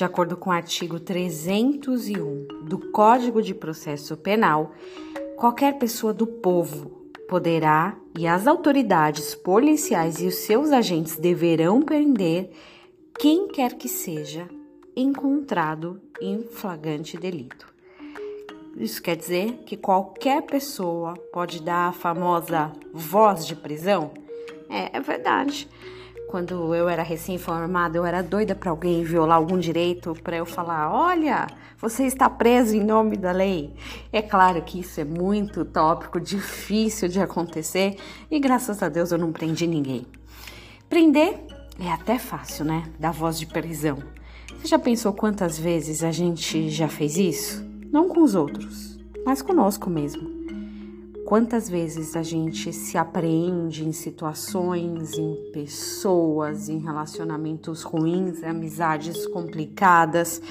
De acordo com o artigo 301 do Código de Processo Penal, qualquer pessoa do povo poderá e as autoridades policiais e os seus agentes deverão prender quem quer que seja encontrado em flagrante delito. Isso quer dizer que qualquer pessoa pode dar a famosa voz de prisão? É, é verdade. Quando eu era recém-formada, eu era doida para alguém violar algum direito, para eu falar: olha, você está preso em nome da lei. É claro que isso é muito tópico, difícil de acontecer e graças a Deus eu não prendi ninguém. Prender é até fácil, né? Da voz de prisão. Você já pensou quantas vezes a gente já fez isso? Não com os outros, mas conosco mesmo. Quantas vezes a gente se apreende em situações, em pessoas, em relacionamentos ruins, amizades complicadas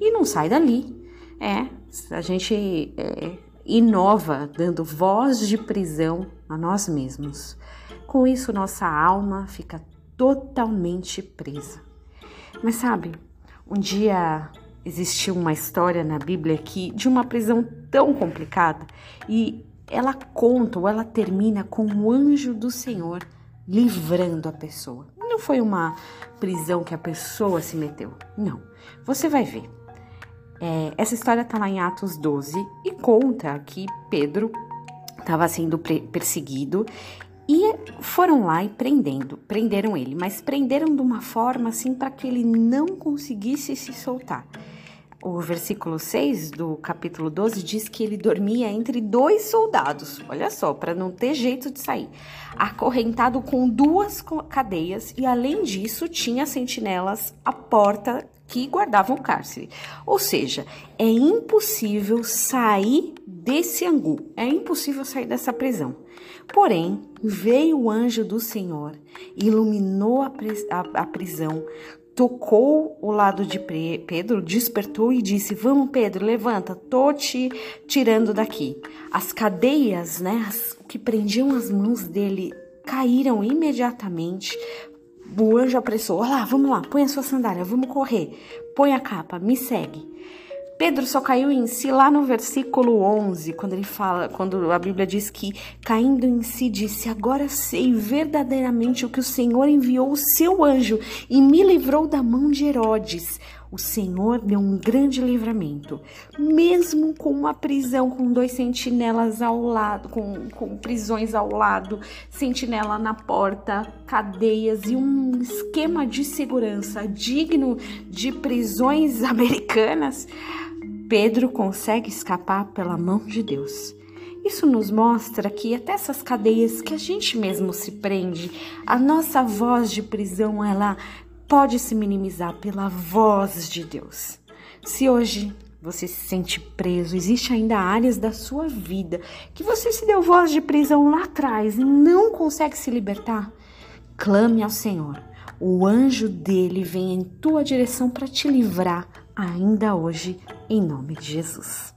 e não sai dali. É, a gente é, inova dando voz de prisão a nós mesmos. Com isso, nossa alma fica totalmente presa. Mas sabe, um dia existiu uma história na Bíblia que de uma prisão tão complicada e ela conta ou ela termina com o anjo do Senhor livrando a pessoa. Não foi uma prisão que a pessoa se meteu, não. Você vai ver. É, essa história está lá em Atos 12 e conta que Pedro estava sendo perseguido e foram lá e prendendo, prenderam ele, mas prenderam de uma forma assim para que ele não conseguisse se soltar. O versículo 6 do capítulo 12 diz que ele dormia entre dois soldados, olha só, para não ter jeito de sair, acorrentado com duas cadeias e além disso tinha sentinelas à porta que guardavam o cárcere. Ou seja, é impossível sair desse angu, é impossível sair dessa prisão. Porém, veio o anjo do Senhor, iluminou a, prisão, tocou o lado de Pedro, despertou e disse: Vamos, Pedro, levanta, tô te tirando daqui. As cadeias, né, as, que prendiam as mãos dele, caíram imediatamente. O anjo apressou: Olha lá, vamos lá, põe a sua sandália, vamos correr, põe a capa, me segue. Pedro só caiu em si lá no versículo 11, quando ele fala, quando a Bíblia diz que caindo em si disse: "Agora sei verdadeiramente o que o Senhor enviou o seu anjo e me livrou da mão de Herodes." O Senhor deu um grande livramento, mesmo com uma prisão com dois sentinelas ao lado, com, com prisões ao lado, sentinela na porta, cadeias e um esquema de segurança digno de prisões americanas. Pedro consegue escapar pela mão de Deus. Isso nos mostra que até essas cadeias que a gente mesmo se prende, a nossa voz de prisão, ela pode se minimizar pela voz de Deus. Se hoje você se sente preso, existe ainda áreas da sua vida que você se deu voz de prisão lá atrás e não consegue se libertar, clame ao Senhor. O anjo dele vem em tua direção para te livrar ainda hoje, em nome de Jesus.